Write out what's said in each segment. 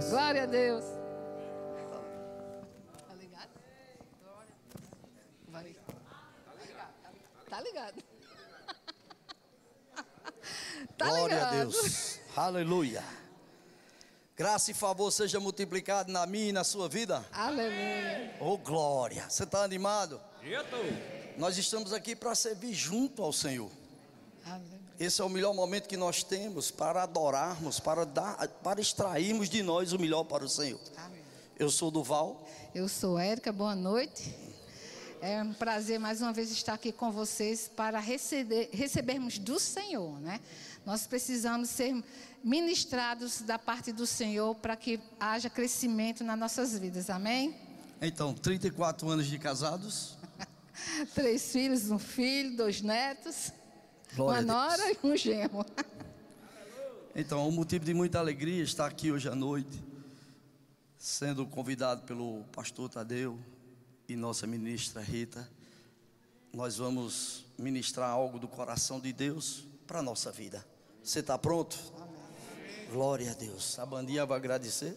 Glória a Deus. Tá ligado? Vai. Tá ligado. Tá Glória ligado. a Deus. Aleluia. Graça e favor seja multiplicado na minha e na sua vida. Aleluia. Oh, glória. Você está animado? Eu tô. Nós estamos aqui para servir junto ao Senhor. Aleluia. Esse é o melhor momento que nós temos para adorarmos, para dar, para extrairmos de nós o melhor para o Senhor. Amém. Eu sou Duval. Eu sou Érica, boa noite. É um prazer mais uma vez estar aqui com vocês para receber, recebermos do Senhor, né? Nós precisamos ser ministrados da parte do Senhor para que haja crescimento nas nossas vidas, amém? Então, 34 anos de casados. Três filhos, um filho, dois netos, Glória uma nora e um genro. Então, é um motivo de muita alegria estar aqui hoje à noite, sendo convidado pelo pastor Tadeu e nossa ministra Rita. Nós vamos ministrar algo do coração de Deus para a nossa vida. Você está pronto? Glória a Deus. A bandinha vai agradecer.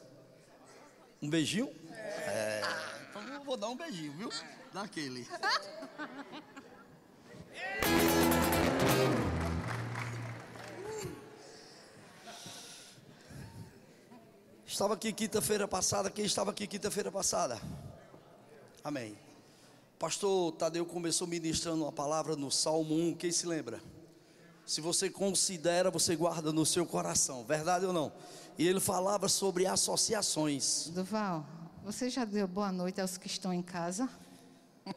Um beijinho? É. Então eu vou dar um beijinho, viu? Daquele. Estava aqui quinta-feira passada. Quem estava aqui quinta-feira passada? Amém. Pastor Tadeu começou ministrando uma palavra no Salmo 1. Quem se lembra? Se você considera, você guarda no seu coração. Verdade ou não? E ele falava sobre associações. Duval, você já deu boa noite aos que estão em casa?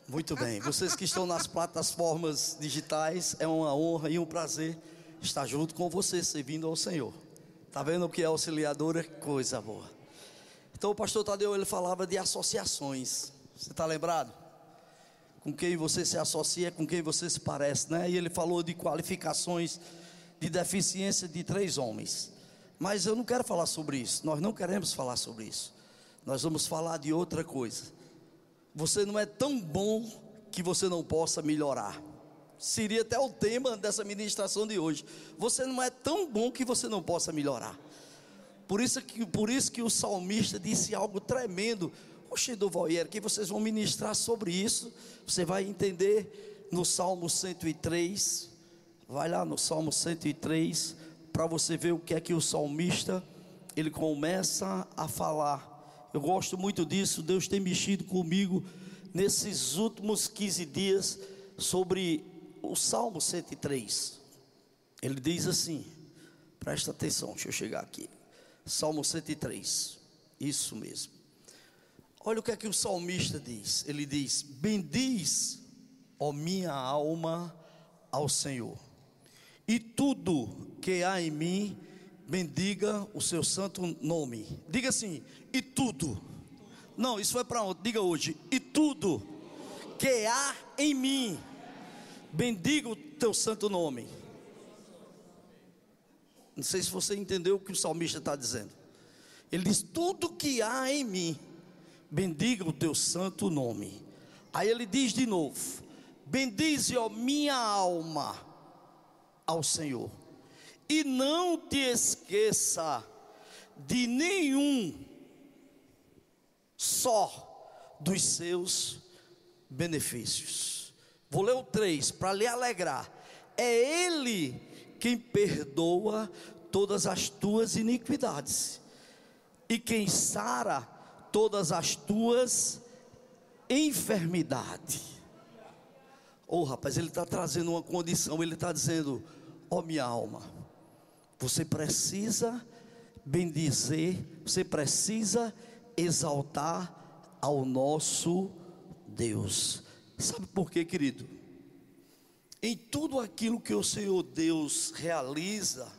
Muito bem. Vocês que estão nas plataformas digitais, é uma honra e um prazer estar junto com você, servindo ao Senhor. Tá vendo que é auxiliadora? Coisa boa. Então o pastor Tadeu ele falava de associações. Você está lembrado? Com quem você se associa, com quem você se parece, né? E ele falou de qualificações de deficiência de três homens. Mas eu não quero falar sobre isso. Nós não queremos falar sobre isso. Nós vamos falar de outra coisa. Você não é tão bom que você não possa melhorar. Seria até o tema dessa ministração de hoje. Você não é tão bom que você não possa melhorar. Por isso que, por isso que o salmista disse algo tremendo. Oxe, do Voyer, que vocês vão ministrar sobre isso. Você vai entender no Salmo 103. Vai lá no Salmo 103 para você ver o que é que o salmista ele começa a falar. Eu gosto muito disso. Deus tem mexido comigo nesses últimos 15 dias sobre o Salmo 103. Ele diz assim: presta atenção, deixa eu chegar aqui. Salmo 103, isso mesmo. Olha o que é que o salmista diz. Ele diz: Bendiz, ó minha alma, ao Senhor, e tudo que há em mim, bendiga o seu santo nome. Diga assim: e tudo. Não, isso foi para ontem. Diga hoje: e tudo que há em mim, bendiga o teu santo nome. Não sei se você entendeu o que o salmista está dizendo. Ele diz: tudo que há em mim, bendiga o teu santo nome. Aí ele diz de novo: bendize, ó minha alma, ao Senhor, e não te esqueça de nenhum só dos seus benefícios. Vou ler o 3 para lhe alegrar. É Ele quem perdoa todas as tuas iniquidades e quem sara todas as tuas enfermidades. Oh, rapaz, ele está trazendo uma condição. Ele está dizendo: Ó oh, minha alma, você precisa bendizer, você precisa exaltar ao nosso Deus. Sabe por quê, querido? Em tudo aquilo que o Senhor Deus realiza,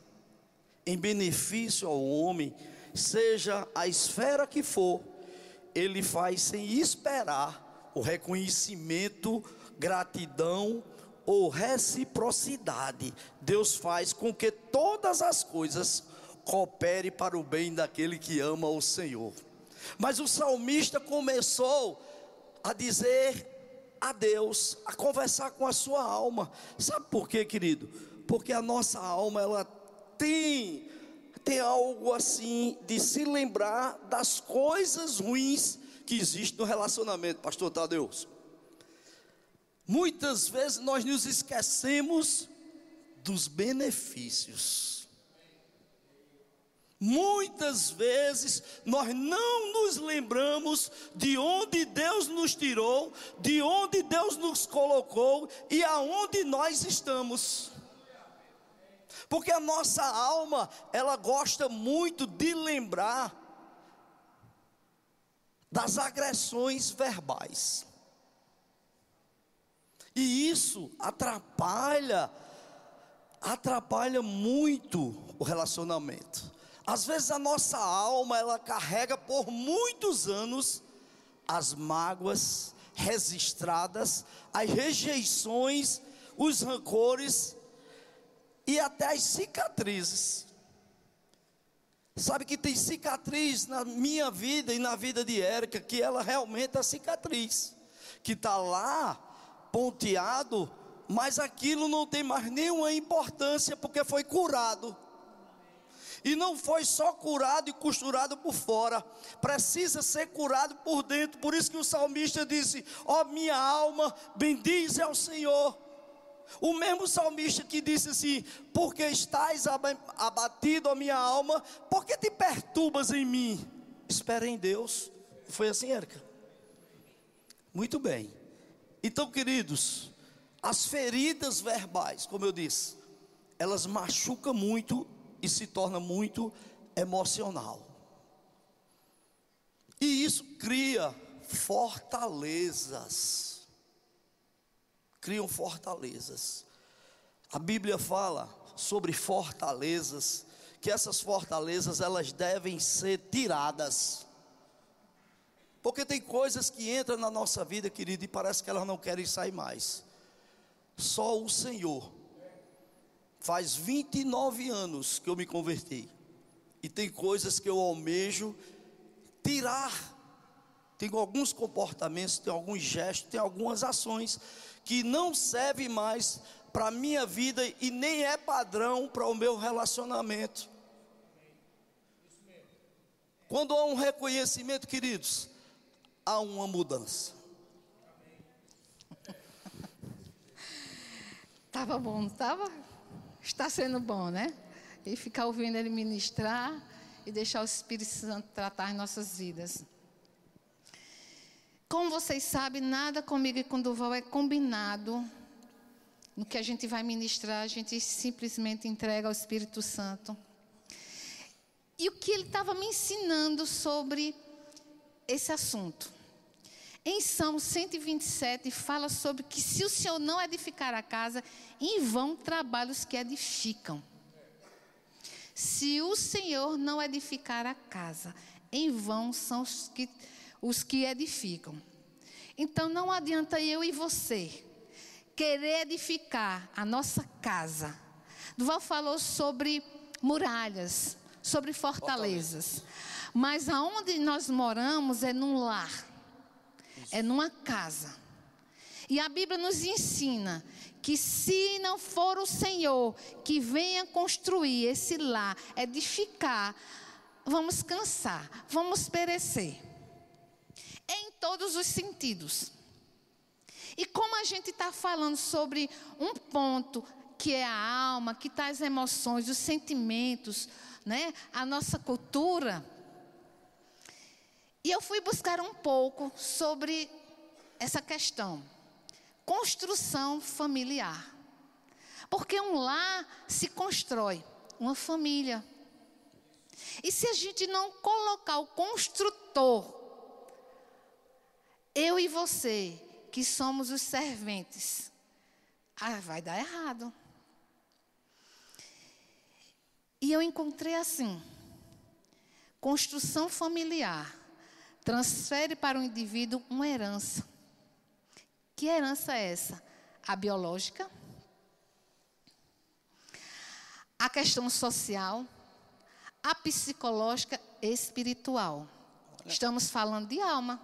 em benefício ao homem, seja a esfera que for, Ele faz sem esperar o reconhecimento, gratidão ou reciprocidade. Deus faz com que todas as coisas coopere para o bem daquele que ama o Senhor. Mas o salmista começou a dizer a Deus, a conversar com a sua alma. Sabe por quê, querido? Porque a nossa alma ela tem tem algo assim de se lembrar das coisas ruins que existem no relacionamento, pastor Tadeus. Muitas vezes nós nos esquecemos dos benefícios. Muitas vezes nós não nos lembramos de onde Deus nos tirou, de onde Deus nos colocou e aonde nós estamos. Porque a nossa alma, ela gosta muito de lembrar das agressões verbais. E isso atrapalha, atrapalha muito o relacionamento. Às vezes a nossa alma, ela carrega por muitos anos as mágoas registradas, as rejeições, os rancores e até as cicatrizes. Sabe que tem cicatriz na minha vida e na vida de Érica, que ela realmente é cicatriz, que está lá ponteado, mas aquilo não tem mais nenhuma importância porque foi curado. E não foi só curado e costurado por fora, precisa ser curado por dentro. Por isso que o salmista disse: Ó oh, minha alma, bendize ao Senhor. O mesmo salmista que disse assim: Porque estás abatido, a minha alma, porque te perturbas em mim? Espera em Deus. Foi assim, Érica? Muito bem. Então, queridos, as feridas verbais, como eu disse, elas machucam muito e se torna muito emocional. E isso cria fortalezas criam fortalezas. A Bíblia fala sobre fortalezas, que essas fortalezas elas devem ser tiradas. Porque tem coisas que entram na nossa vida, querido, e parece que elas não querem sair mais. Só o Senhor. Faz 29 anos que eu me converti. E tem coisas que eu almejo tirar. Tem alguns comportamentos, tem alguns gestos, tem algumas ações que não serve mais para a minha vida e nem é padrão para o meu relacionamento. Quando há um reconhecimento, queridos, há uma mudança. Estava bom, não estava? Está sendo bom, né? E ficar ouvindo ele ministrar e deixar o Espírito Santo tratar as nossas vidas. Como vocês sabem, nada comigo e com Duval é combinado. No que a gente vai ministrar, a gente simplesmente entrega ao Espírito Santo. E o que ele estava me ensinando sobre esse assunto? Em Salmo 127 fala sobre que se o Senhor não edificar a casa, em vão trabalhos que edificam. Se o Senhor não edificar a casa, em vão são os que os que edificam. Então não adianta eu e você querer edificar a nossa casa. Duval falou sobre muralhas, sobre fortalezas. Mas aonde nós moramos é num lar, é numa casa. E a Bíblia nos ensina que se não for o Senhor que venha construir esse lar, edificar, vamos cansar, vamos perecer em todos os sentidos. E como a gente está falando sobre um ponto que é a alma, que está as emoções, os sentimentos, né, a nossa cultura, e eu fui buscar um pouco sobre essa questão, construção familiar. Porque um lar se constrói, uma família. E se a gente não colocar o construtor eu e você, que somos os serventes, ah, vai dar errado. E eu encontrei assim: construção familiar transfere para o indivíduo uma herança. Que herança é essa? A biológica, a questão social, a psicológica e espiritual. Estamos falando de alma.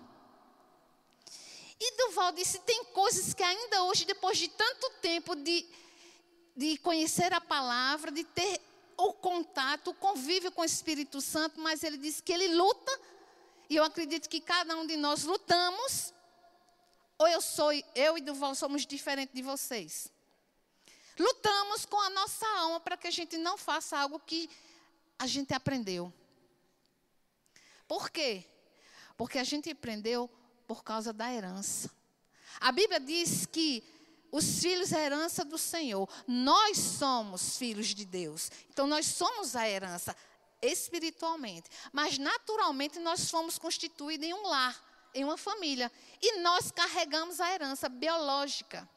E Duval disse: tem coisas que ainda hoje, depois de tanto tempo de, de conhecer a palavra, de ter o contato, o convívio com o Espírito Santo, mas ele diz que ele luta, e eu acredito que cada um de nós lutamos, ou eu sou, eu e Duval somos diferentes de vocês. Lutamos com a nossa alma para que a gente não faça algo que a gente aprendeu. Por quê? Porque a gente aprendeu por causa da herança. A Bíblia diz que os filhos é herança do Senhor. Nós somos filhos de Deus. Então nós somos a herança espiritualmente. Mas naturalmente nós fomos constituídos em um lar, em uma família. E nós carregamos a herança biológica.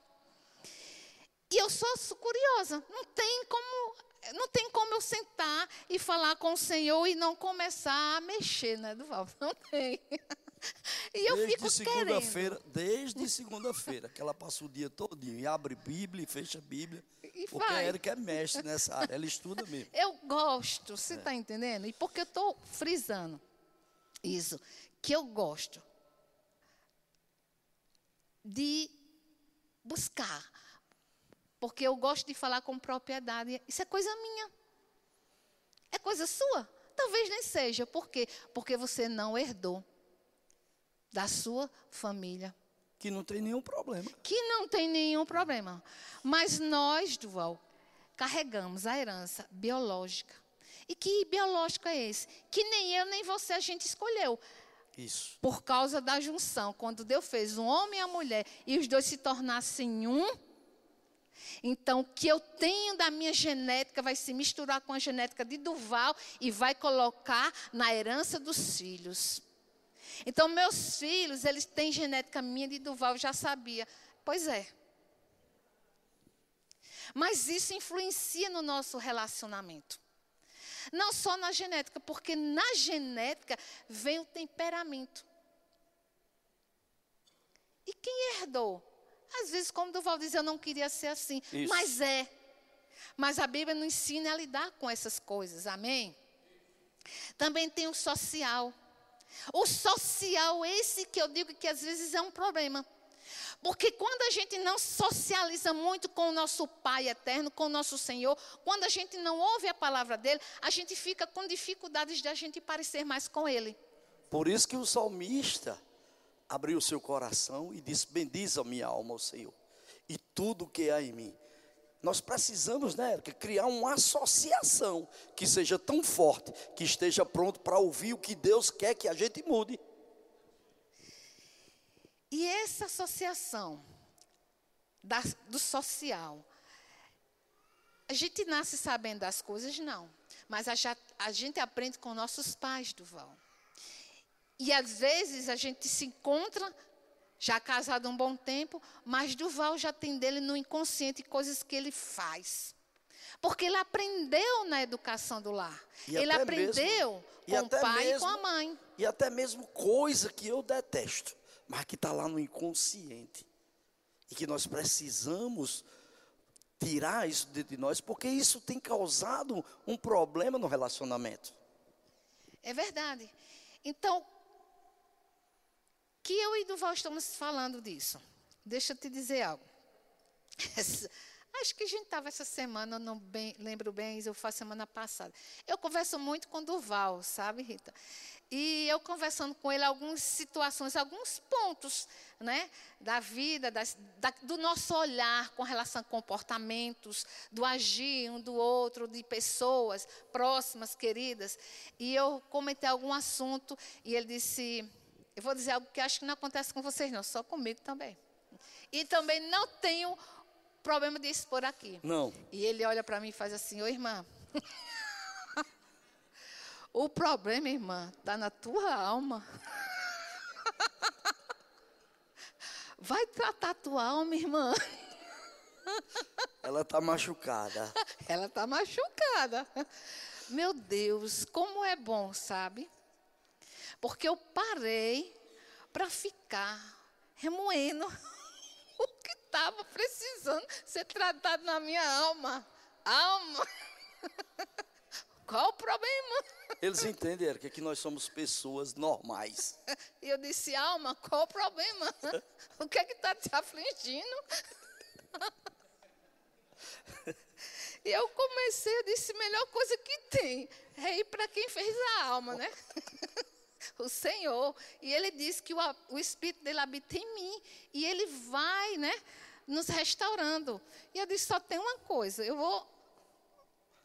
E eu sou curiosa, não tem como, não tem como eu sentar e falar com o Senhor e não começar a mexer, né, Duval? Não tem. E eu desde fico segunda-feira, desde segunda-feira, que ela passa o dia todinho e abre Bíblia e fecha Bíblia. E porque vai. a Erika é mestre nessa área, ela estuda mesmo. Eu gosto, você está entendendo? E porque eu estou frisando isso, que eu gosto de buscar. Porque eu gosto de falar com propriedade. Isso é coisa minha. É coisa sua? Talvez nem seja. Por quê? Porque você não herdou da sua família. Que não tem nenhum problema. Que não tem nenhum problema. Mas nós, Duval, carregamos a herança biológica. E que biológico é esse? Que nem eu nem você a gente escolheu. Isso. Por causa da junção. Quando Deus fez um homem e a mulher e os dois se tornassem um. Então, o que eu tenho da minha genética vai se misturar com a genética de Duval e vai colocar na herança dos filhos. Então, meus filhos, eles têm genética minha de Duval, eu já sabia. Pois é. Mas isso influencia no nosso relacionamento. Não só na genética, porque na genética vem o temperamento. E quem herdou? Às vezes, como Duval diz, eu não queria ser assim. Isso. Mas é. Mas a Bíblia nos ensina a lidar com essas coisas, amém? Também tem o social. O social, esse que eu digo que às vezes é um problema. Porque quando a gente não socializa muito com o nosso Pai eterno, com o nosso Senhor, quando a gente não ouve a palavra dele, a gente fica com dificuldades de a gente parecer mais com ele. Por isso que o salmista abriu o seu coração e disse: Bendiza minha alma ao Senhor e tudo que há em mim. Nós precisamos, né, criar uma associação que seja tão forte, que esteja pronto para ouvir o que Deus quer que a gente mude. E essa associação da- do social, a gente nasce sabendo das coisas? Não. Mas a, a gente aprende com nossos pais, Duval. E às vezes a gente se encontra, já casado há um bom tempo, mas Duval já tem dele no inconsciente coisas que ele faz. Porque ele aprendeu na educação do lar. E ele aprendeu mesmo- com o pai e com mesmo- a mãe. E até mesmo coisa que eu detesto, mas que está lá no inconsciente. E que nós precisamos tirar isso de de nós, porque isso tem causado um problema no relacionamento. É verdade. Então, que eu e Duval estamos falando disso. Deixa eu te dizer algo. Acho que a gente estava essa semana, não bem, lembro bem, eu faço semana passada. Eu converso muito com Duval, sabe, Rita? E eu conversando com ele algumas situações, alguns pontos, né, da vida, das- da- do nosso olhar com relação a comportamentos, do agir um do outro, de pessoas próximas, queridas. E eu comentei algum assunto e ele disse: Eu vou dizer algo que acho que não acontece com vocês, não, só comigo também. E também não tenho problema de expor aqui. Não. E ele olha para mim e faz assim: Ô irmã, o problema, irmã, está na tua alma. Vai tratar a tua alma, irmã. Ela está machucada. Ela está machucada. Meu Deus, como é bom, sabe? Porque eu parei para ficar remoendo o que estava precisando ser tratado na minha alma. Alma. Qual o problema? Eles entendem, Érica, que nós somos pessoas normais. E eu disse, alma, qual o problema? O que é que está te afligindo? E eu comecei, eu disse, melhor coisa que tem é ir para quem fez a alma, né? O Senhor. E ele disse que o, o Espírito dele habita em mim. E ele vai, né? Nos restaurando. E eu disse, só tem uma coisa, eu vou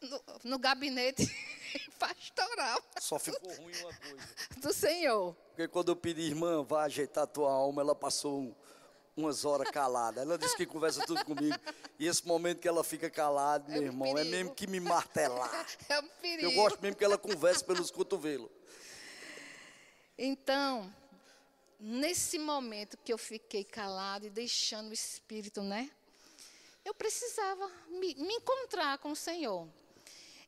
no, no gabinete pastoral. Só ficou ruim uma coisa. Do Senhor. Porque quando eu pedi, irmã, vá ajeitar a tua alma, ela passou um, umas horas calada. Ela disse que conversa tudo comigo. E esse momento que ela fica calada, meu um irmão, é perigo. mesmo que me martelar. É um perigo. Eu gosto mesmo que ela converse pelos cotovelos. Então, nesse momento que eu fiquei calada e deixando o Espírito, né? Eu precisava me, me encontrar com o Senhor.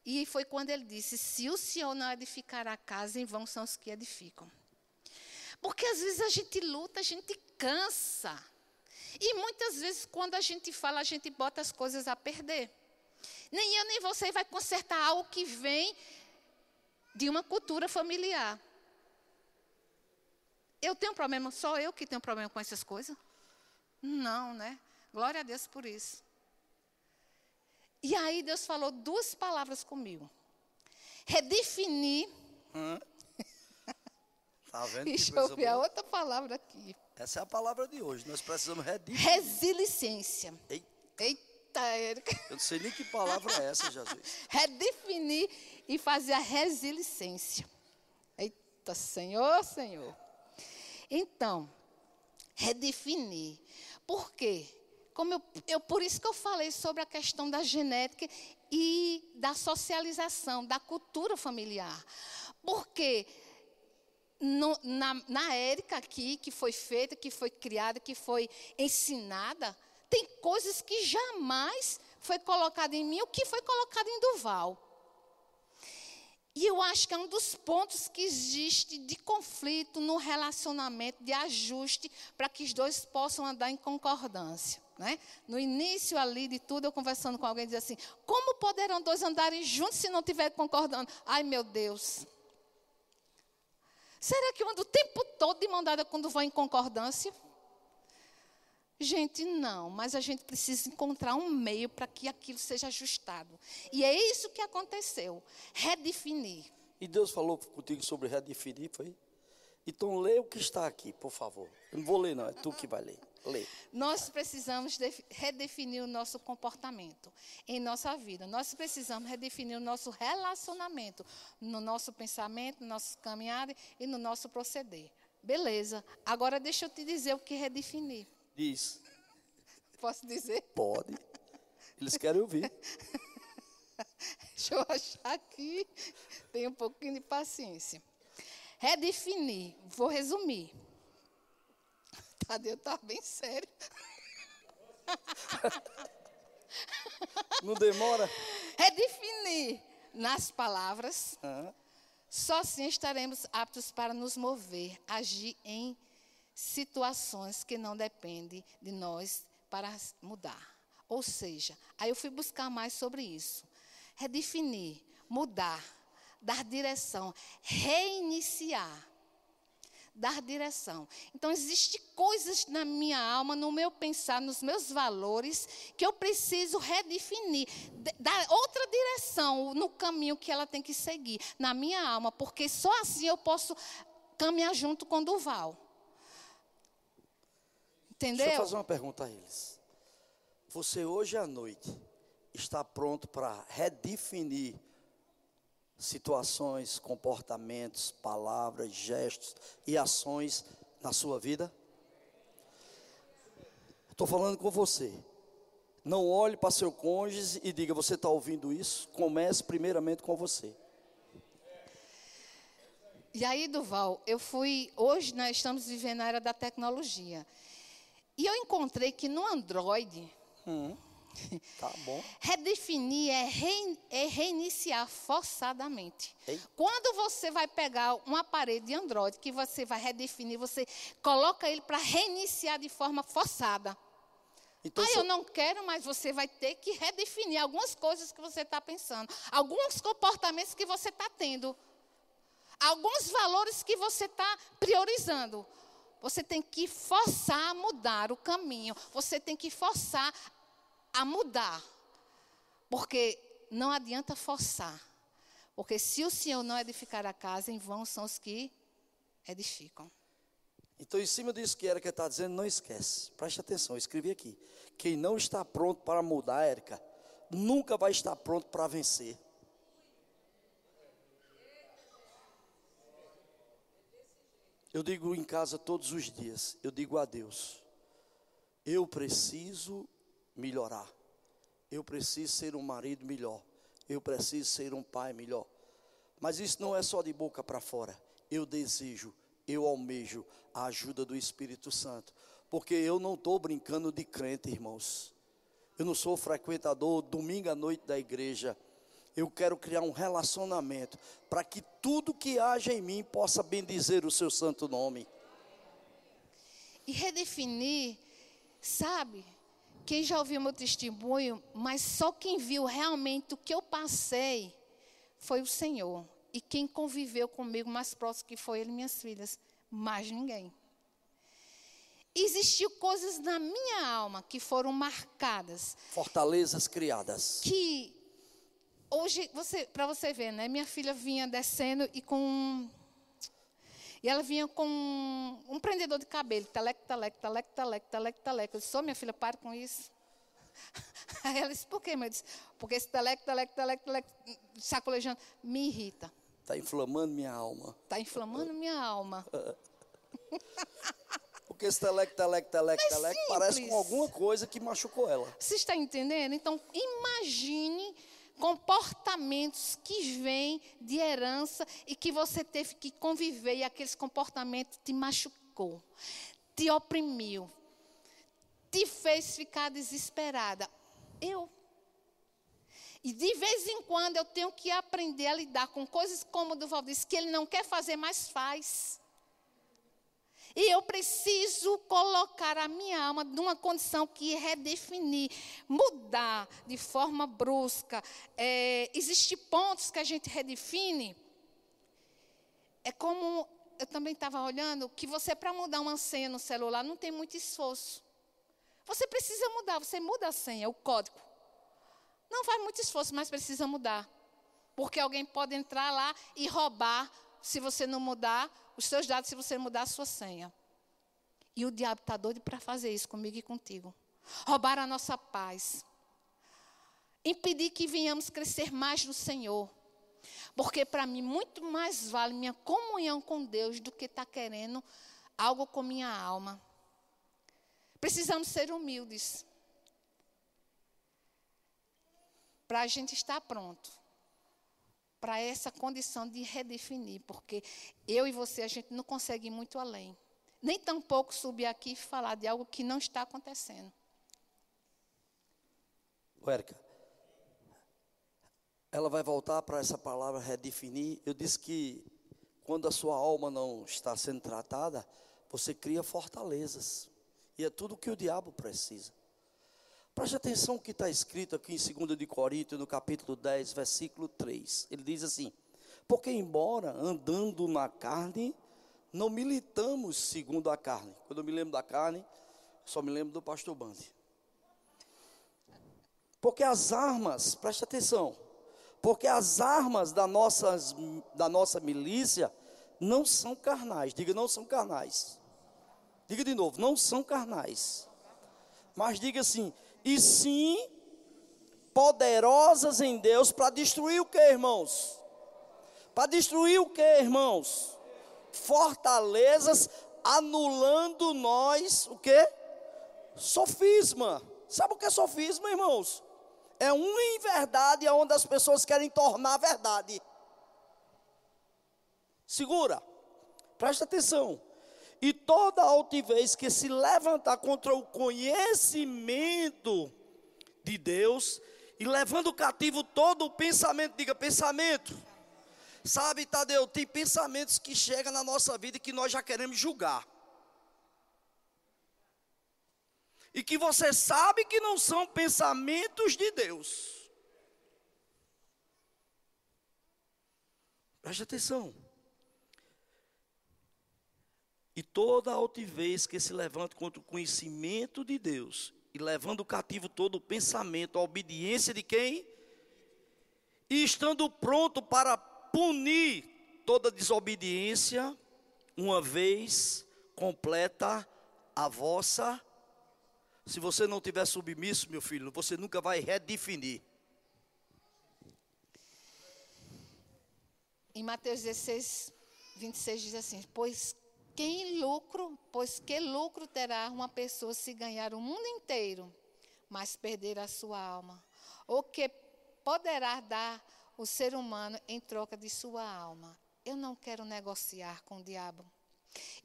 E foi quando ele disse: Se o Senhor não edificar a casa, em vão são os que edificam. Porque às vezes a gente luta, a gente cansa. E muitas vezes, quando a gente fala, a gente bota as coisas a perder. Nem eu, nem você vai consertar algo que vem de uma cultura familiar. Eu tenho problema, só eu que tenho problema com essas coisas? Não, né? Glória a Deus por isso. E aí Deus falou duas palavras comigo. Redefinir. Tá vendo que Deixa eu ver a outra palavra aqui. Essa é a palavra de hoje. Nós precisamos redefinir. Resiliência. Ei, Eita, Érica. Eu não sei nem que palavra é essa, Jesus. Redefinir e fazer a resiliência. Eita, Senhor, Senhor. Então, redefinir. Por quê? Como eu, eu, por isso que eu falei sobre a questão da genética e da socialização, da cultura familiar. Porque no, na, na Érica aqui, que foi feita, que foi criada, que foi ensinada, tem coisas que jamais foi colocado em mim, o que foi colocado em Duval. E eu acho que é um dos pontos que existe de conflito no relacionamento, de ajuste, para que os dois possam andar em concordância. Né? No início ali de tudo, eu conversando com alguém, dizia assim: como poderão dois andarem juntos se não estiverem concordando? Ai, meu Deus. Será que eu ando o tempo todo de mão dada quando vou em concordância? Gente, não, mas a gente precisa encontrar um meio para que aquilo seja ajustado. E é isso que aconteceu. Redefinir. E Deus falou contigo sobre redefinir, foi? Então lê o que está aqui, por favor. Eu não vou ler, não, é tu que vai ler. Lê. Nós precisamos de- redefinir o nosso comportamento em nossa vida. Nós precisamos redefinir o nosso relacionamento no nosso pensamento, no nosso caminhada e no nosso proceder. Beleza. Agora deixa eu te dizer o que redefinir. Diz. Posso dizer? Pode. Eles querem ouvir. Deixa eu achar aqui. Tenha um pouquinho de paciência. Redefinir. Vou resumir. Tadeu está bem sério. Não demora? Redefinir nas palavras. Hã? Só assim estaremos aptos para nos mover, agir em situações que não dependem de nós para mudar. Ou seja, aí eu fui buscar mais sobre isso. Redefinir, mudar, dar direção, reiniciar. Dar direção. Então, existem coisas na minha alma, no meu pensar, nos meus valores, que eu preciso redefinir, de- dar outra direção no caminho que ela tem que seguir, na minha alma, porque só assim eu posso caminhar junto com Duval. Entendeu? Deixa eu fazer uma pergunta a eles. Você hoje à noite está pronto para redefinir situações, comportamentos, palavras, gestos e ações na sua vida? Estou falando com você. Não olhe para seu cônjuge e diga: Você está ouvindo isso? Comece primeiramente com você. E aí, Duval, eu fui. Hoje nós estamos vivendo na era da tecnologia. E eu encontrei que no Android, Tá bom? redefinir é, rein- é reiniciar forçadamente. Ei. Quando você vai pegar um aparelho de Android, que você vai redefinir, você coloca ele para reiniciar de forma forçada. Então, ah, eu não quero, mas você vai ter que redefinir algumas coisas que você está pensando, alguns comportamentos que você está tendo, alguns valores que você está priorizando. Você tem que forçar a mudar o caminho, você tem que forçar a mudar. Porque não adianta forçar. Porque se o Senhor não edificar a casa, em vão são os que edificam. Então, em cima disso que Érica está dizendo, não esquece. Preste atenção, eu escrevi aqui. Quem não está pronto para mudar, Érica, nunca vai estar pronto para vencer. Eu digo em casa todos os dias, eu digo a Deus, eu preciso melhorar. Eu preciso ser um marido melhor. Eu preciso ser um pai melhor. Mas isso não é só de boca para fora. Eu desejo, eu almejo a ajuda do Espírito Santo. Porque eu não estou brincando de crente, irmãos. Eu não sou frequentador domingo à noite da igreja. Eu quero criar um relacionamento para que tudo que haja em mim possa bendizer o seu santo nome. E redefinir, sabe? Quem já ouviu meu testemunho, mas só quem viu realmente o que eu passei foi o Senhor. E quem conviveu comigo mais próximo que foi ele minhas filhas, mais ninguém. Existiu coisas na minha alma que foram marcadas. Fortalezas criadas. Que hoje, você, para você ver, né? Minha filha vinha descendo e com. E ela vinha com um prendedor de cabelo, talec, talec, talec, talec, talec, talec. Eu disse, oh, minha filha, para com isso. Aí ela disse, por quê, mãe? Eu disse, porque esse talec, talec, talec, talec, sacolejando, me irrita. Está inflamando minha alma. Está inflamando minha alma. Porque esse telec, telec, telec, telec parece com alguma coisa que machucou ela. Você está entendendo? Então, imagine comportamentos que vêm de herança e que você teve que conviver e aqueles comportamentos te machucou, te oprimiu, te fez ficar desesperada. Eu. E de vez em quando eu tenho que aprender a lidar com coisas como o Duval disse, que ele não quer fazer, mas faz. E eu preciso colocar a minha alma numa condição que redefinir, mudar de forma brusca. É, Existem pontos que a gente redefine. É como eu também estava olhando, que você, para mudar uma senha no celular, não tem muito esforço. Você precisa mudar, você muda a senha, o código. Não faz muito esforço, mas precisa mudar. Porque alguém pode entrar lá e roubar se você não mudar os seus dados se você mudar a sua senha. E o diabo está doido para fazer isso comigo e contigo. Roubar a nossa paz. Impedir que venhamos crescer mais no Senhor. Porque para mim muito mais vale minha comunhão com Deus do que estar tá querendo algo com minha alma. Precisamos ser humildes. Para a gente estar pronto para essa condição de redefinir, porque eu e você a gente não consegue ir muito além. Nem tampouco subir aqui e falar de algo que não está acontecendo. Érica, ela vai voltar para essa palavra redefinir. Eu disse que quando a sua alma não está sendo tratada, você cria fortalezas. E é tudo que o diabo precisa. Preste atenção o que está escrito aqui em 2 de Coríntios, no capítulo 10, versículo 3. Ele diz assim: Porque embora andando na carne, não militamos segundo a carne. Quando eu me lembro da carne, só me lembro do pastor Bande. Porque as armas, preste atenção, porque as armas da, nossas, da nossa milícia não são carnais. Diga, não são carnais. Diga de novo, não são carnais. Mas diga assim, e sim poderosas em Deus para destruir o que, irmãos? Para destruir o que, irmãos? Fortalezas anulando nós o que? Sofisma. Sabe o que é sofisma, irmãos? É uma inverdade onde as pessoas querem tornar verdade. Segura. Presta atenção e toda altivez que se levantar contra o conhecimento de Deus, e levando cativo todo o pensamento, diga pensamento. Sabe, Tadeu, tem pensamentos que chegam na nossa vida que nós já queremos julgar. E que você sabe que não são pensamentos de Deus. Preste atenção e toda altivez que se levanta contra o conhecimento de Deus, e levando cativo todo o pensamento, a obediência de quem? e estando pronto para punir toda desobediência, uma vez completa a vossa. Se você não tiver submisso, meu filho, você nunca vai redefinir. Em Mateus 16, 26 diz assim: Pois quem lucro, pois que lucro terá uma pessoa se ganhar o mundo inteiro, mas perder a sua alma? Ou que poderá dar o ser humano em troca de sua alma? Eu não quero negociar com o diabo.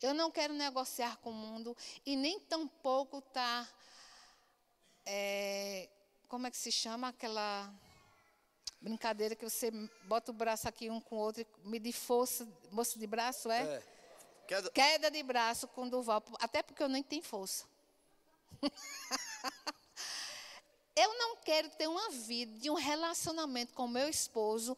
Eu não quero negociar com o mundo e nem tampouco estar. Tá, é, como é que se chama aquela brincadeira que você bota o braço aqui um com o outro e mede força, moça de braço, é? é. Queda. Queda de braço com Duval, até porque eu nem tenho força. eu não quero ter uma vida de um relacionamento com meu esposo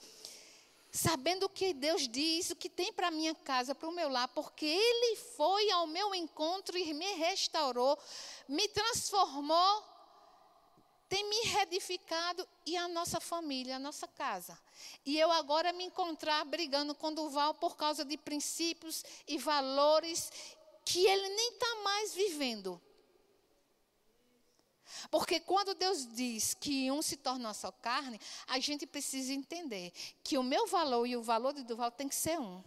sabendo o que Deus diz, o que tem para minha casa, para o meu lar, porque Ele foi ao meu encontro e me restaurou, me transformou, tem me reedificado e a nossa família, a nossa casa. E eu agora me encontrar brigando com Duval por causa de princípios e valores que ele nem está mais vivendo. Porque quando Deus diz que um se torna só carne, a gente precisa entender que o meu valor e o valor de Duval tem que ser um.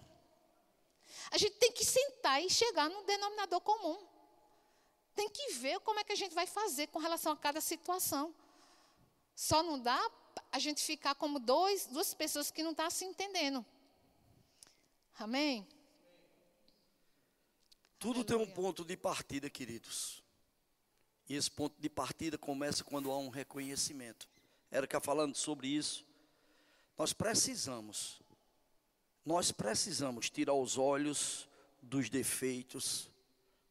A gente tem que sentar e chegar no denominador comum. Tem que ver como é que a gente vai fazer com relação a cada situação. Só não dá a gente ficar como dois, duas pessoas que não estão tá se entendendo. Amém? Tudo Aleluia. tem um ponto de partida, queridos. E esse ponto de partida começa quando há um reconhecimento. Érica falando sobre isso. Nós precisamos, nós precisamos tirar os olhos dos defeitos,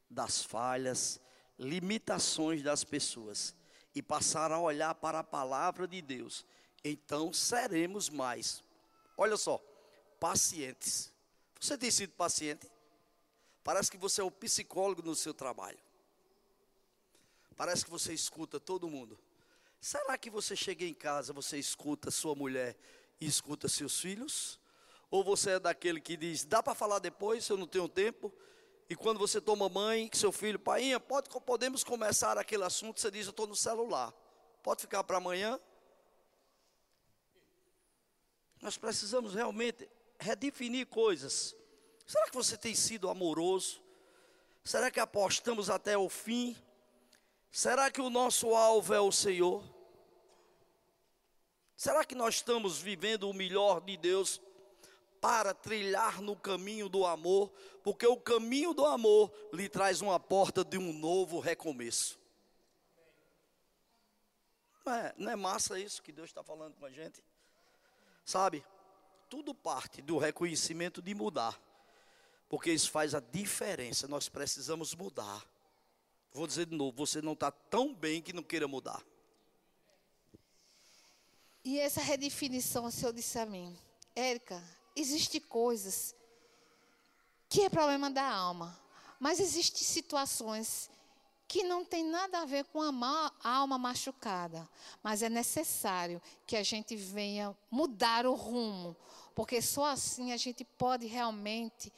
das falhas, limitações das pessoas e passar a olhar para a palavra de Deus. Então seremos mais, olha só, pacientes. Você tem sido paciente? Parece que você é o psicólogo no seu trabalho. Parece que você escuta todo mundo. Será que você chega em casa, você escuta sua mulher e escuta seus filhos? Ou você é daquele que diz, dá para falar depois, eu não tenho tempo? E quando você toma mãe, seu filho, painha, pode, podemos começar aquele assunto, você diz, eu estou no celular. Pode ficar para amanhã? Nós precisamos realmente redefinir coisas. Será que você tem sido amoroso? Será que apostamos até o fim? Será que o nosso alvo é o Senhor? Será que nós estamos vivendo o melhor de Deus para trilhar no caminho do amor? Porque o caminho do amor lhe traz uma porta de um novo recomeço. Não é, não é massa isso que Deus está falando com a gente? Sabe? Tudo parte do reconhecimento de mudar. Porque isso faz a diferença. Nós precisamos mudar. Vou dizer de novo: você não está tão bem que não queira mudar. E essa redefinição, o senhor disse a mim, Érica, existem coisas que é problema da alma, mas existem situações que não tem nada a ver com a alma machucada, mas é necessário que a gente venha mudar o rumo, porque só assim a gente pode realmente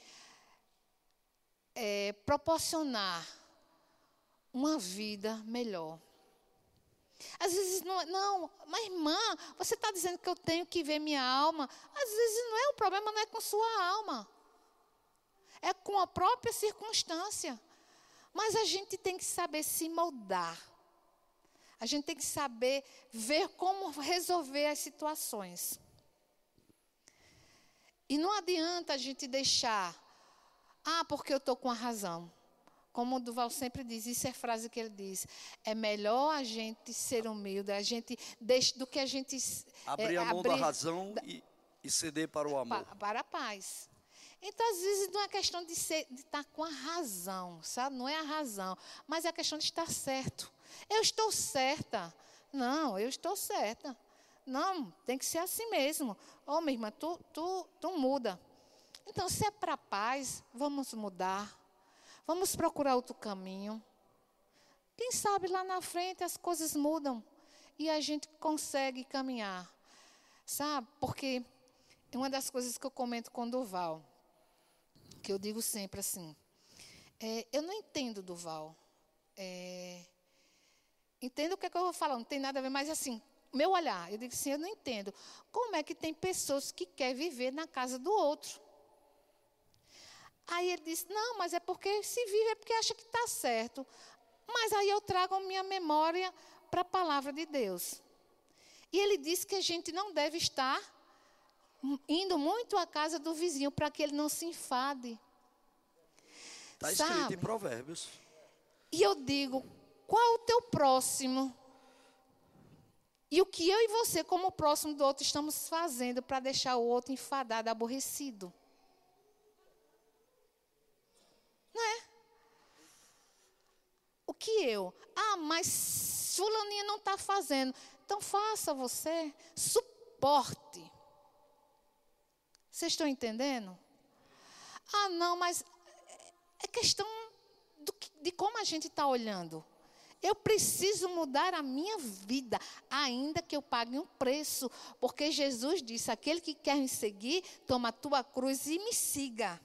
é, proporcionar uma vida melhor. Às vezes não, não, mas irmã, você está dizendo que eu tenho que ver minha alma. Às vezes não é o problema, não é com sua alma, é com a própria circunstância. Mas a gente tem que saber se moldar. A gente tem que saber ver como resolver as situações. E não adianta a gente deixar, ah, porque eu estou com a razão. Como o Duval sempre diz, isso é frase que ele diz. É melhor a gente ser humilde, a gente deixa, do que a gente abrir é, a mão abrir, da razão da, e, e, ceder para o amor. Para, para a paz. Então, às vezes, não é questão de, ser, de estar com a razão, sabe? Não é a razão, mas é a questão de estar certo. Eu estou certa. Não, eu estou certa. Não, tem que ser assim mesmo. Ô, oh, minha irmã, tu, tu, tu muda. Então, se é para a paz, vamos mudar. Vamos procurar outro caminho. Quem sabe lá na frente as coisas mudam e a gente consegue caminhar. Sabe? Porque é uma das coisas que eu comento com Duval, que eu digo sempre assim, é, eu não entendo Duval. É, entendo o que, é que eu vou falar, não tem nada a ver, mas assim, meu olhar, eu digo assim, eu não entendo. Como é que tem pessoas que querem viver na casa do outro? Aí ele disse, não, mas é porque se vive é porque acha que está certo. Mas aí eu trago a minha memória para a palavra de Deus. E ele disse que a gente não deve estar indo muito à casa do vizinho para que ele não se enfade. Está escrito em Provérbios. E eu digo, qual o teu próximo? E o que eu e você, como próximo do outro, estamos fazendo para deixar o outro enfadado, aborrecido? Não é? O que eu? Ah, mas fulaninha não está fazendo. Então faça você. Suporte. Vocês estão entendendo? Ah, não, mas é questão do, de como a gente está olhando. Eu preciso mudar a minha vida, ainda que eu pague um preço, porque Jesus disse: aquele que quer me seguir, toma a tua cruz e me siga.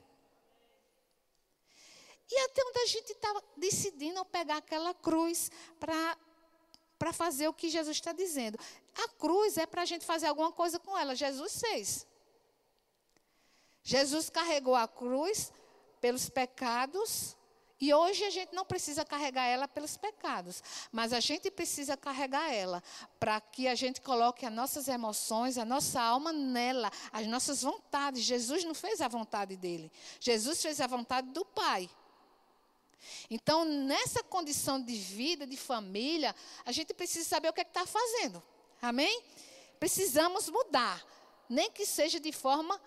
E até onde a gente está decidindo pegar aquela cruz para fazer o que Jesus está dizendo. A cruz é para a gente fazer alguma coisa com ela. Jesus fez. Jesus carregou a cruz pelos pecados e hoje a gente não precisa carregar ela pelos pecados, mas a gente precisa carregar ela para que a gente coloque as nossas emoções, a nossa alma nela, as nossas vontades. Jesus não fez a vontade dele, Jesus fez a vontade do Pai. Então, nessa condição de vida, de família, a gente precisa saber o que é está fazendo. Amém? Precisamos mudar, nem que seja de forma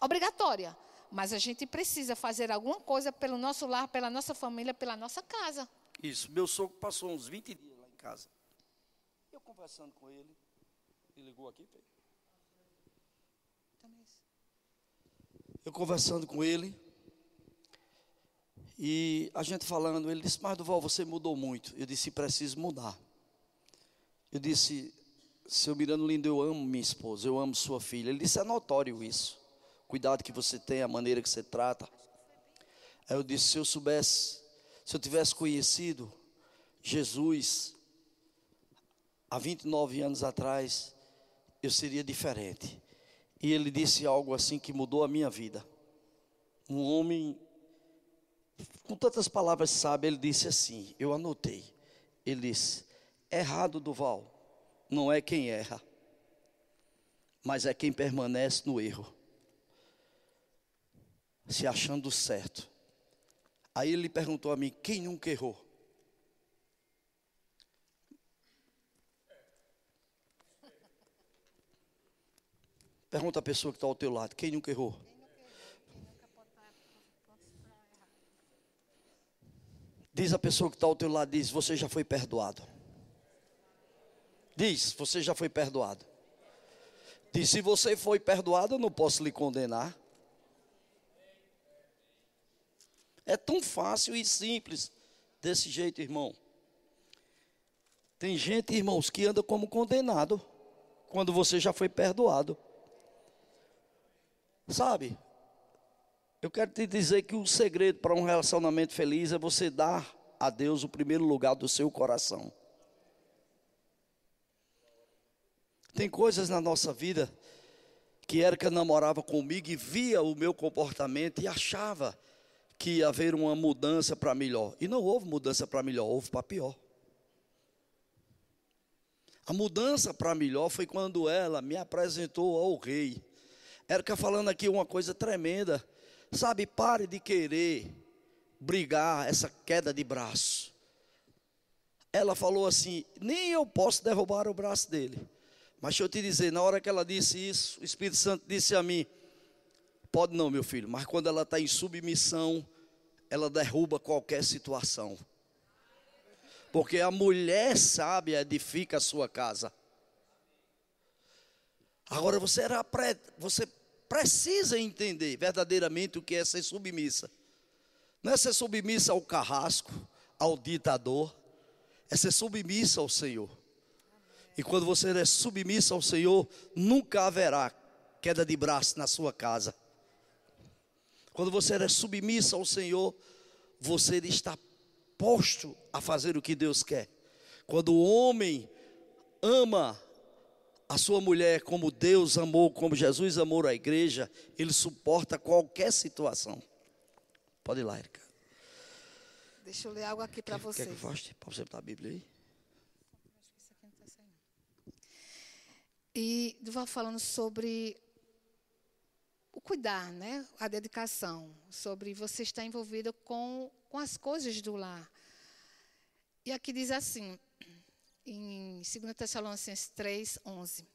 obrigatória. Mas a gente precisa fazer alguma coisa pelo nosso lar, pela nossa família, pela nossa casa. Isso. Meu sogro passou uns 20 dias lá em casa. Eu conversando com ele. Ele ligou aqui, Eu conversando com ele. E a gente falando, ele disse, mas Duval, você mudou muito. Eu disse, preciso mudar. Eu disse, seu Mirando Lindo, eu amo minha esposa, eu amo sua filha. Ele disse, é notório isso cuidado que você tem, a maneira que você trata. Aí eu disse: se eu soubesse, se eu tivesse conhecido Jesus há 29 anos atrás, eu seria diferente. E ele disse algo assim que mudou a minha vida. Um homem, com tantas palavras sabe, ele disse assim: eu anotei. Ele disse: errado, Duval, não é quem erra, mas é quem permanece no erro se achando certo. Aí ele perguntou a mim: quem nunca errou? Pergunta a pessoa que está ao teu lado: quem nunca errou? Diz a pessoa que está ao teu lado: diz, você já foi perdoado. Diz, você já foi perdoado. Diz, se você foi perdoado, eu não posso lhe condenar. É tão fácil e simples desse jeito, irmão. Tem gente, irmãos, que anda como condenado quando você já foi perdoado. Sabe? Eu quero te dizer que o segredo para um relacionamento feliz é você dar a Deus o primeiro lugar do seu coração. Tem coisas na nossa vida que Érica namorava comigo e via o meu comportamento e achava que ia haver uma mudança para melhor. E não houve mudança para melhor, houve para pior. A mudança para melhor foi quando ela me apresentou ao rei. Érica falando aqui uma coisa tremenda. Sabe, pare de querer brigar essa queda de braço. Ela falou assim: nem eu posso derrubar o braço dele. Mas deixa eu te dizer, na hora que ela disse isso, o Espírito Santo disse a mim: Pode não, meu filho, mas quando ela está em submissão, ela derruba qualquer situação. Porque a mulher sábia edifica a sua casa. Agora você, era pré, você precisa entender verdadeiramente o que é ser submissa. Não é ser submissa ao carrasco, ao ditador, é ser submissa ao Senhor. E quando você é submissa ao Senhor, nunca haverá queda de braço na sua casa. Quando você é submissa ao Senhor, você está posto a fazer o que Deus quer. Quando o homem ama a sua mulher como Deus amou, como Jesus amou a igreja, ele suporta qualquer situação. Pode ir lá, Erika. Deixa eu ler algo aqui para vocês. Quer que eu faça? Para você botar a Bíblia aí? E Duval falando sobre o cuidar, né? A dedicação, sobre você estar envolvida com, com as coisas do lar. E aqui diz assim, em 2 Tessalonicenses 3, 11.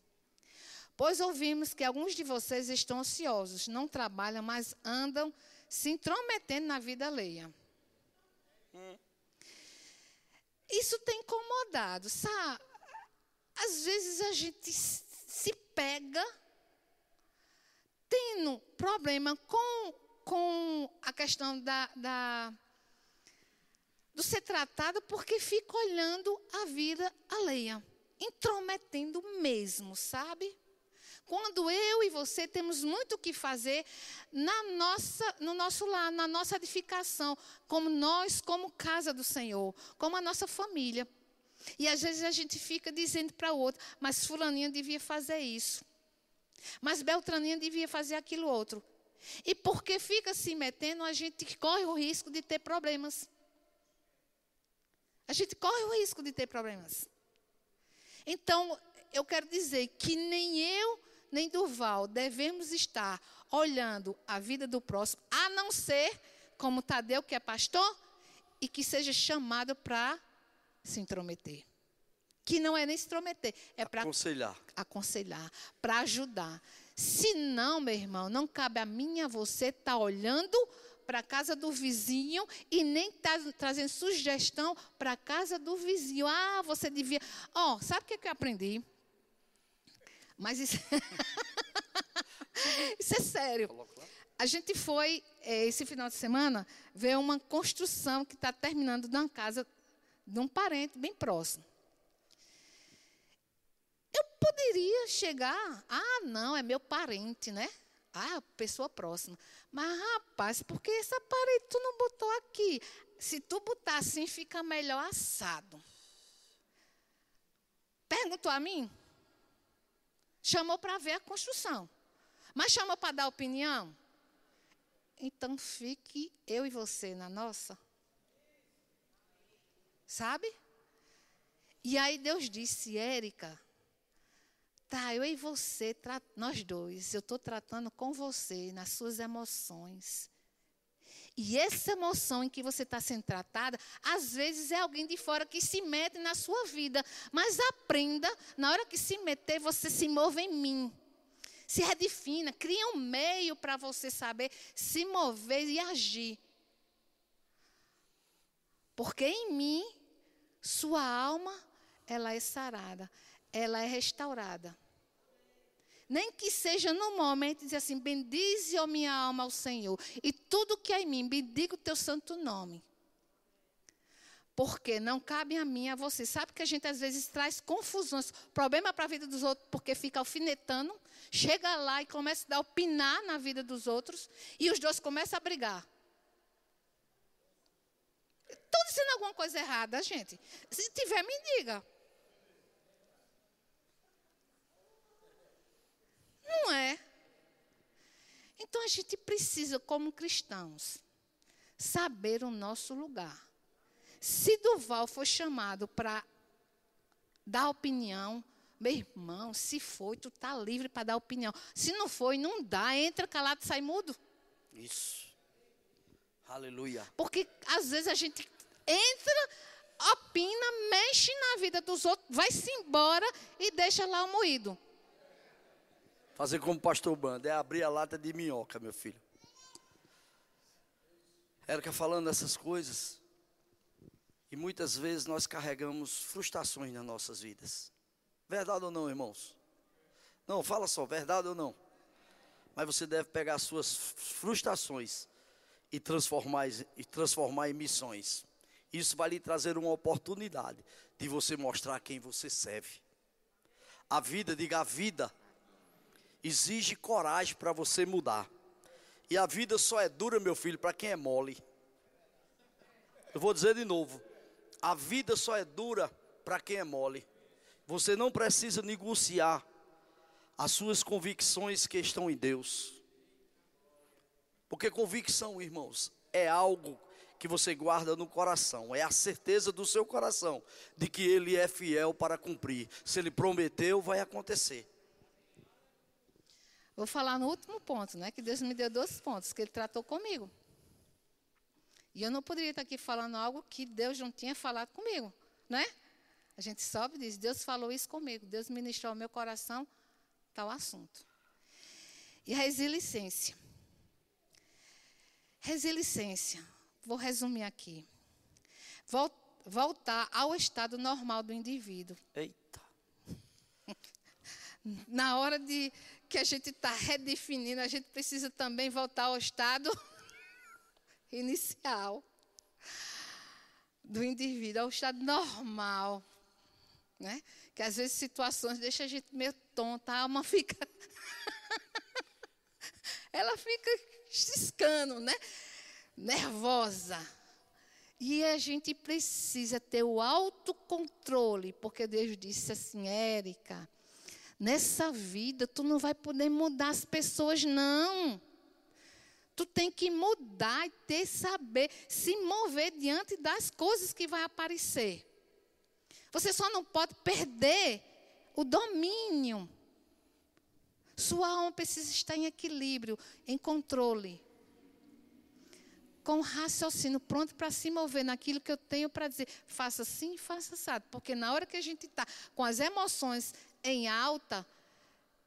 Pois ouvimos que alguns de vocês estão ociosos, não trabalham, mas andam se intrometendo na vida alheia. Isso tem incomodado, sabe? Às vezes a gente se pega tendo problema com, com a questão da, da do ser tratado porque fica olhando a vida alheia, intrometendo mesmo, sabe? Quando eu e você temos muito o que fazer na nossa, no nosso lar, na nossa edificação, como nós, como casa do Senhor, como a nossa família. E às vezes a gente fica dizendo para o outro, mas fulaninha devia fazer isso. Mas Beltraninha devia fazer aquilo outro. E porque fica se metendo, a gente corre o risco de ter problemas. A gente corre o risco de ter problemas. Então, eu quero dizer que nem eu, nem Durval devemos estar olhando a vida do próximo, a não ser como Tadeu, que é pastor, e que seja chamado para se intrometer. Que não é nem se intrometer, é para aconselhar, aconselhar para ajudar. Se não, meu irmão, não cabe a mim a você estar tá olhando para a casa do vizinho e nem tá trazendo sugestão para a casa do vizinho. Ah, você devia. Ó, oh, sabe o que, que eu aprendi? Mas isso, isso é sério. A gente foi, é, esse final de semana, ver uma construção que está terminando na casa de um parente bem próximo. Eu poderia chegar, ah, não, é meu parente, né? Ah, pessoa próxima. Mas, rapaz, por que essa parede tu não botou aqui? Se tu botar assim, fica melhor assado. Perguntou a mim? Chamou para ver a construção. Mas chamou para dar opinião? Então fique eu e você na nossa. Sabe? E aí Deus disse, Érica, Tá, eu e você, nós dois, eu estou tratando com você nas suas emoções. E essa emoção em que você está sendo tratada, às vezes é alguém de fora que se mete na sua vida. Mas aprenda, na hora que se meter, você se move em mim. Se redefina, cria um meio para você saber se mover e agir. Porque em mim, sua alma, ela é sarada ela é restaurada. Nem que seja no momento dizer assim: bendize, ó minha alma, ao Senhor, e tudo que há em mim, bendiga o teu santo nome. Porque não cabe a mim, a você. Sabe que a gente às vezes traz confusões, problema para a vida dos outros, porque fica alfinetando, chega lá e começa a opinar na vida dos outros, e os dois começam a brigar. Estou dizendo alguma coisa errada, gente. Se tiver, me diga. Não é. Então a gente precisa, como cristãos, saber o nosso lugar. Se Duval for chamado para dar opinião, meu irmão, se foi, tu tá livre para dar opinião. Se não foi, não dá, entra calado, sai mudo. Isso. Aleluia. Porque às vezes a gente entra, opina, mexe na vida dos outros, vai-se embora e deixa lá o moído. Fazer como o pastor Banda, é abrir a lata de minhoca, meu filho. Érica falando essas coisas. E muitas vezes nós carregamos frustrações nas nossas vidas. Verdade ou não, irmãos? Não, fala só, verdade ou não? Mas você deve pegar as suas frustrações e transformar, e transformar em missões. Isso vai lhe trazer uma oportunidade de você mostrar quem você serve. A vida, diga a vida, exige coragem para você mudar. E a vida só é dura, meu filho, para quem é mole. Eu vou dizer de novo: a vida só é dura para quem é mole. Você não precisa negociar as suas convicções que estão em Deus. Porque convicção, irmãos, é algo que você guarda no coração, é a certeza do seu coração de que Ele é fiel para cumprir. Se Ele prometeu, vai acontecer. Vou falar no último ponto, né? Que Deus me deu dois pontos que Ele tratou comigo. E eu não poderia estar aqui falando algo que Deus não tinha falado comigo, né? A gente sobe e diz: Deus falou isso comigo, Deus ministrou ao meu coração tal assunto. E resiliência. Resiliência. Vou resumir aqui. Voltar ao estado normal do indivíduo. Eita. Na hora de que a gente está redefinindo, a gente precisa também voltar ao estado inicial do indivíduo, ao estado normal. Né? Que às vezes situações deixam a gente meio tonta, a alma fica. Ela fica ciscando, né? Nervosa. E a gente precisa ter o autocontrole, porque Deus disse assim, Érica, nessa vida tu não vai poder mudar as pessoas, não. Tu tem que mudar e ter saber, se mover diante das coisas que vai aparecer. Você só não pode perder o domínio. Sua alma precisa estar em equilíbrio, em controle. Com raciocínio pronto para se mover naquilo que eu tenho para dizer. Faça assim, faça assado. Porque na hora que a gente está com as emoções em alta,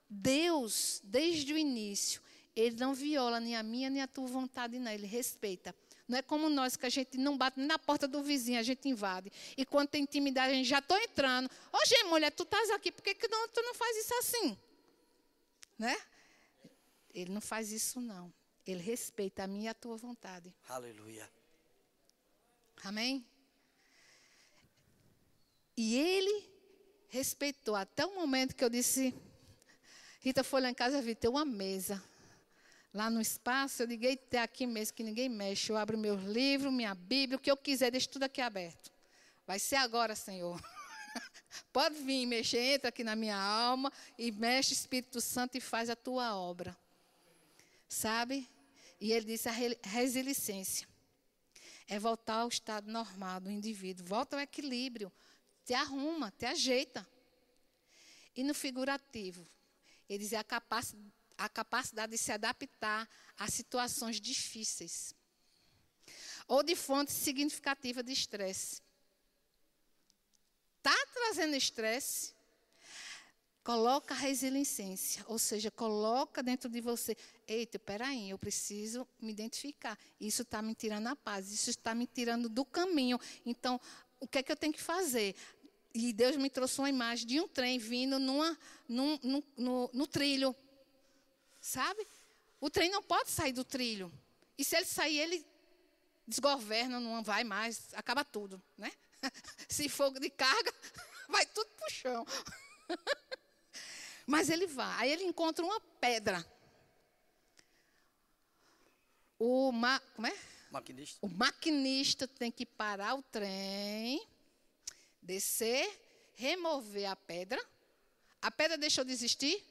Deus, desde o início, Ele não viola nem a minha nem a tua vontade, não. Ele respeita. Não é como nós, que a gente não bate nem na porta do vizinho, a gente invade. E quando tem intimidade, a gente já estou entrando. Ô, mulher, tu estás aqui, por que, que não, tu não faz isso assim? Né? Ele não faz isso, não. Ele respeita a minha e a tua vontade. Aleluia. Amém? E ele respeitou até o momento que eu disse: Rita foi lá em casa, vi ter uma mesa lá no espaço, eu liguei até aqui mesmo, que ninguém mexe. Eu abro meus livros, minha Bíblia, o que eu quiser, deixo tudo aqui aberto. Vai ser agora, Senhor. Pode vir, mexer, entra aqui na minha alma e mexe, Espírito Santo, e faz a tua obra. Sabe? E ele disse a resiliência. É voltar ao estado normal do indivíduo. Volta ao equilíbrio. Te arruma, te ajeita. E no figurativo, ele diz a capacidade a capacidade de se adaptar a situações difíceis ou de fonte significativa de estresse. Está trazendo estresse? Coloca resiliência, ou seja, coloca dentro de você, eita, peraí, eu preciso me identificar. Isso está me tirando a paz, isso está me tirando do caminho. Então, o que é que eu tenho que fazer? E Deus me trouxe uma imagem de um trem vindo numa, num, num, no, no trilho. Sabe? O trem não pode sair do trilho. E se ele sair, ele desgoverna, não vai mais, acaba tudo, né? Se fogo de carga, vai tudo para o chão. Mas ele vai. Aí ele encontra uma pedra. O ma, como é? Maquinista. O maquinista tem que parar o trem, descer, remover a pedra. A pedra deixou de existir?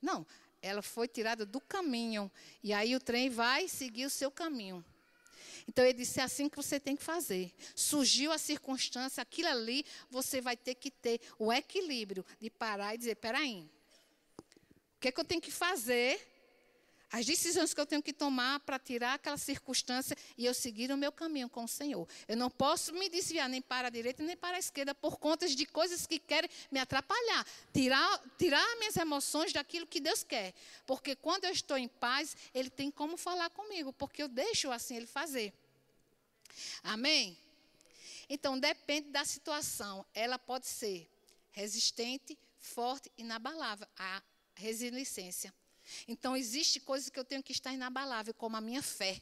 Não ela foi tirada do caminho. E aí o trem vai seguir o seu caminho. Então ele disse: é assim que você tem que fazer. Surgiu a circunstância, aquilo ali, você vai ter que ter o equilíbrio de parar e dizer: peraí, o que, é que eu tenho que fazer as decisões que eu tenho que tomar para tirar aquela circunstância e eu seguir o meu caminho com o Senhor. Eu não posso me desviar nem para a direita nem para a esquerda por conta de coisas que querem me atrapalhar. Tirar, tirar minhas emoções daquilo que Deus quer. Porque quando eu estou em paz, Ele tem como falar comigo, porque eu deixo assim Ele fazer. Amém? Então, depende da situação. Ela pode ser resistente, forte, inabalável. A resiliência. Então, existe coisas que eu tenho que estar inabalável, como a minha fé.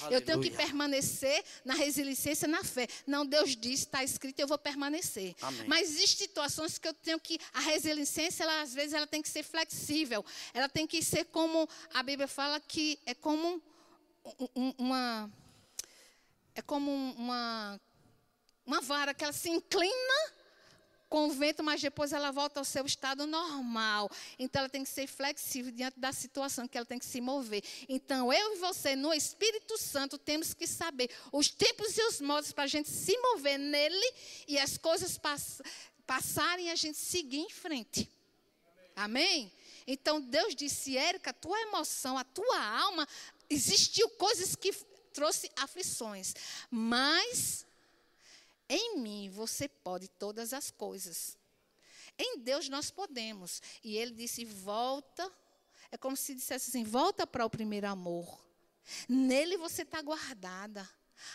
Aleluia. Eu tenho que permanecer na resiliência, na fé. Não, Deus disse, está escrito, eu vou permanecer. Amém. Mas existem situações que eu tenho que. A resiliência, ela, às vezes, ela tem que ser flexível. Ela tem que ser como. A Bíblia fala que é como uma. É como uma. Uma vara que ela se inclina com o vento, mas depois ela volta ao seu estado normal. Então ela tem que ser flexível diante da situação que ela tem que se mover. Então eu e você, no Espírito Santo, temos que saber os tempos e os modos para a gente se mover nele e as coisas pass passarem e a gente seguir em frente. Amém? Então Deus disse, Érica, a tua emoção, a tua alma, existiu coisas que trouxe aflições, mas em mim você pode todas as coisas. Em Deus nós podemos. E ele disse: volta. É como se dissesse assim: volta para o primeiro amor. Nele você está guardada.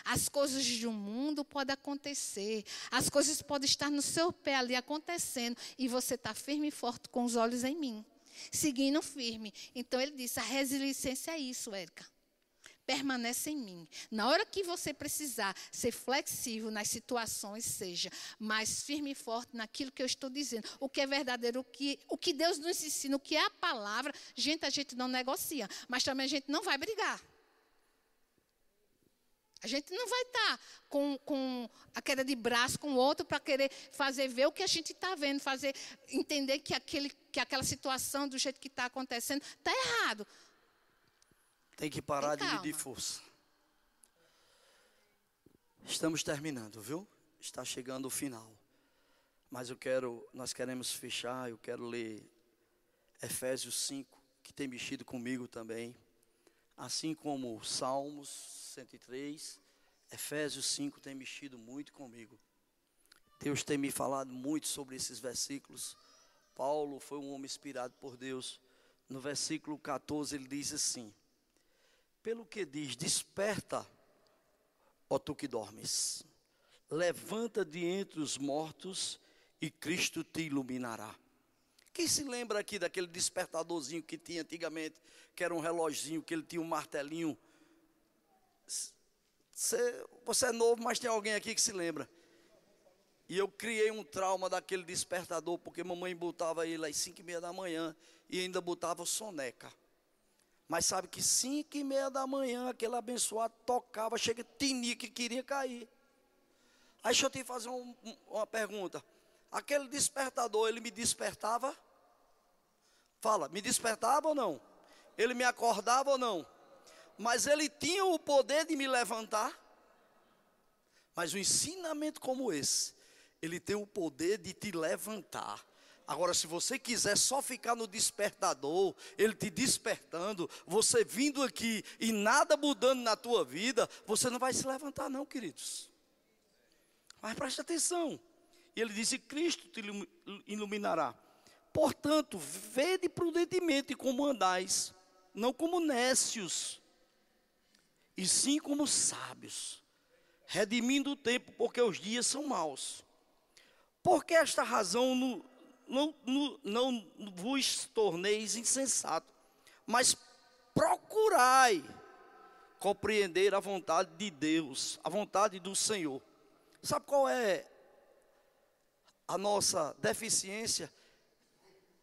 As coisas do mundo podem acontecer. As coisas podem estar no seu pé ali acontecendo. E você está firme e forte com os olhos em mim. Seguindo firme. Então ele disse: a resiliência é isso, Érica permanece em mim. Na hora que você precisar ser flexível nas situações, seja mais firme e forte naquilo que eu estou dizendo. O que é verdadeiro, o que, o que Deus nos ensina, o que é a palavra, gente, a gente não negocia, mas também a gente não vai brigar. A gente não vai estar tá com, com a queda de braço com o outro para querer fazer ver o que a gente está vendo, fazer entender que, aquele, que aquela situação do jeito que está acontecendo está errado. Tem que parar de medir força. Estamos terminando, viu? Está chegando o final. Mas eu quero, nós queremos fechar, eu quero ler Efésios 5, que tem mexido comigo também. Assim como Salmos 103, Efésios 5 tem mexido muito comigo. Deus tem me falado muito sobre esses versículos. Paulo foi um homem inspirado por Deus. No versículo 14 ele diz assim: pelo que diz: Desperta, ó tu que dormes, levanta de entre os mortos e Cristo te iluminará. Quem se lembra aqui daquele despertadorzinho que tinha antigamente, que era um reloginho, que ele tinha um martelinho? Você, você é novo, mas tem alguém aqui que se lembra. E eu criei um trauma daquele despertador, porque mamãe botava ele às cinco e meia da manhã e ainda botava soneca. Mas sabe que cinco e meia da manhã, aquele abençoado tocava, chega tinia que queria cair. Aí deixa eu te fazer um, uma pergunta. Aquele despertador, ele me despertava? Fala, me despertava ou não? Ele me acordava ou não? Mas ele tinha o poder de me levantar? Mas um ensinamento como esse, ele tem o poder de te levantar. Agora, se você quiser só ficar no despertador, ele te despertando, você vindo aqui e nada mudando na tua vida, você não vai se levantar, não, queridos. Mas preste atenção. E ele disse: Cristo te iluminará. Portanto, vede prudentemente como andais, não como nécios, e sim como sábios, redimindo o tempo, porque os dias são maus. Por que esta razão no, não, não, não vos torneis insensato, mas procurai compreender a vontade de Deus, a vontade do Senhor. Sabe qual é a nossa deficiência?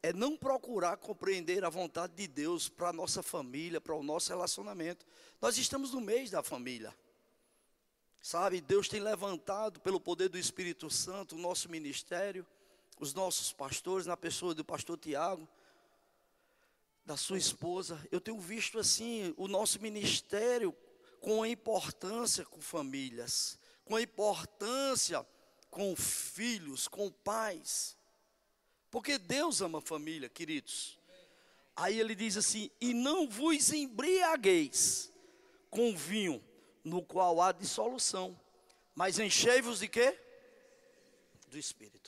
É não procurar compreender a vontade de Deus para a nossa família, para o nosso relacionamento. Nós estamos no mês da família. Sabe, Deus tem levantado pelo poder do Espírito Santo o nosso ministério os nossos pastores, na pessoa do pastor Tiago, da sua esposa. Eu tenho visto assim o nosso ministério com a importância com famílias, com a importância com filhos, com pais. Porque Deus ama a família, queridos. Aí ele diz assim: E não vos embriagueis com vinho, no qual há dissolução, mas enchei-vos de quê? Do Espírito.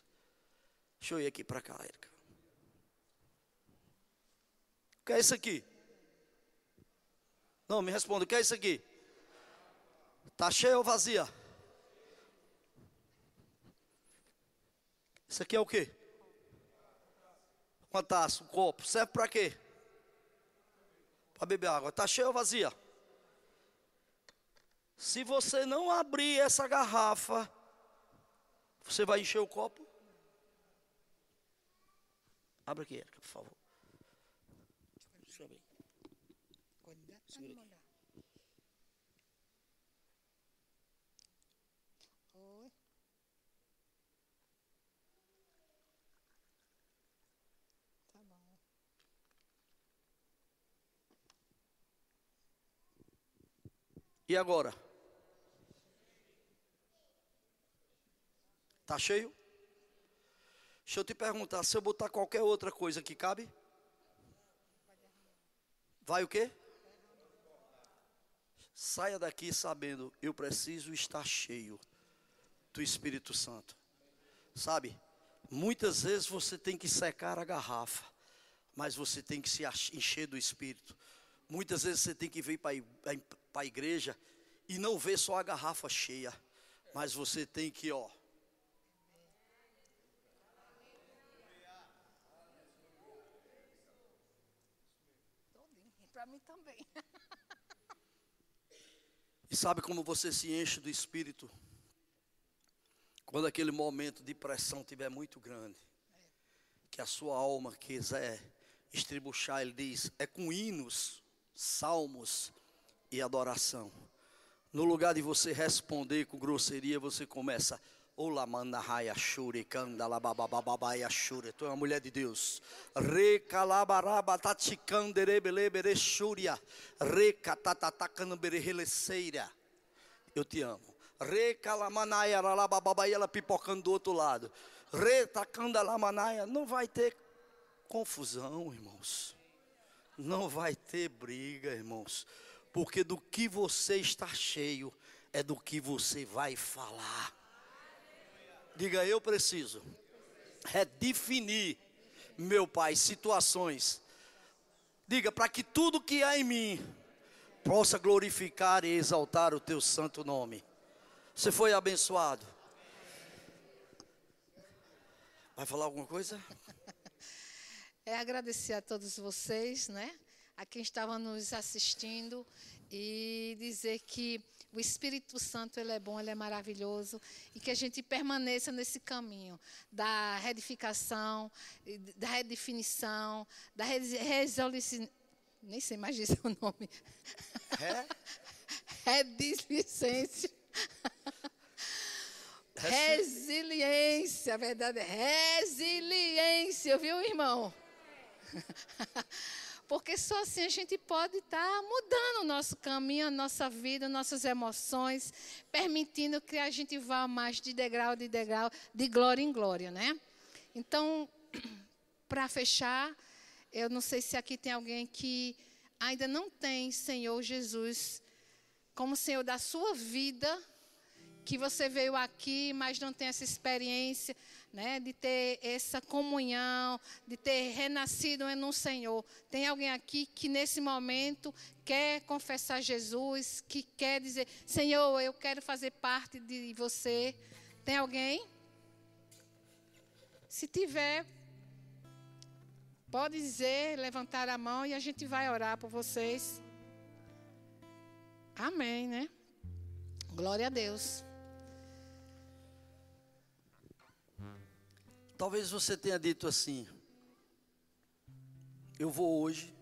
Deixa eu ir aqui para cá, Érica. O que é isso aqui? Não, me responda, o que é isso aqui? Está cheia ou vazia? Isso aqui é o quê? Uma taça, um copo. Serve para quê? Para beber água. Está cheia ou vazia? Se você não abrir essa garrafa, você vai encher o copo? Abre aqui, Erika, por favor. Deixa eu abrir. Segura aqui. Oi. Tá bom. E agora? Tá cheio? Deixa eu te perguntar, se eu botar qualquer outra coisa aqui, cabe? Vai o quê? Saia daqui sabendo, eu preciso estar cheio do Espírito Santo. Sabe? Muitas vezes você tem que secar a garrafa, mas você tem que se encher do Espírito. Muitas vezes você tem que vir para a igreja e não ver só a garrafa cheia, mas você tem que, ó, Todinho. Para mim também. E sabe como você se enche do Espírito? Quando aquele momento de pressão estiver muito grande, que a sua alma quiser estribuchar, ele diz: é com hinos, salmos e adoração. No lugar de você responder com grosseria, você começa. Ola manahaya shure kandala babababaya shure. Tu é uma mulher de Deus. Re calabaraba taticanderebelebere shuria. Re catatatacanbereleceira. Eu te amo. Re calamanaya ralabababa e ela pipocando do outro lado. Re tacandalamanaya. Não vai ter confusão, irmãos. Não vai ter briga, irmãos. Porque do que você está cheio é do que você vai falar. Diga, eu preciso redefinir, meu Pai, situações. Diga, para que tudo que há em mim possa glorificar e exaltar o teu santo nome. Você foi abençoado. Vai falar alguma coisa? É agradecer a todos vocês, né? A quem estava nos assistindo e dizer que o Espírito Santo ele é bom, ele é maravilhoso e que a gente permaneça nesse caminho da reedificação, da redefinição, da resolução. Nem sei mais dizer o nome. É? Resiliência, a verdade é resiliência, viu, irmão? Porque só assim a gente pode estar mudando o nosso caminho, a nossa vida, nossas emoções, permitindo que a gente vá mais de degrau de degrau, de glória em glória, né? Então, para fechar, eu não sei se aqui tem alguém que ainda não tem Senhor Jesus como Senhor da sua vida, que você veio aqui, mas não tem essa experiência, né, de ter essa comunhão, de ter renascido no Senhor. Tem alguém aqui que nesse momento quer confessar Jesus, que quer dizer, Senhor, eu quero fazer parte de você. Tem alguém? Se tiver, pode dizer, levantar a mão e a gente vai orar por vocês. Amém, né? Glória a Deus. Talvez você tenha dito assim: Eu vou hoje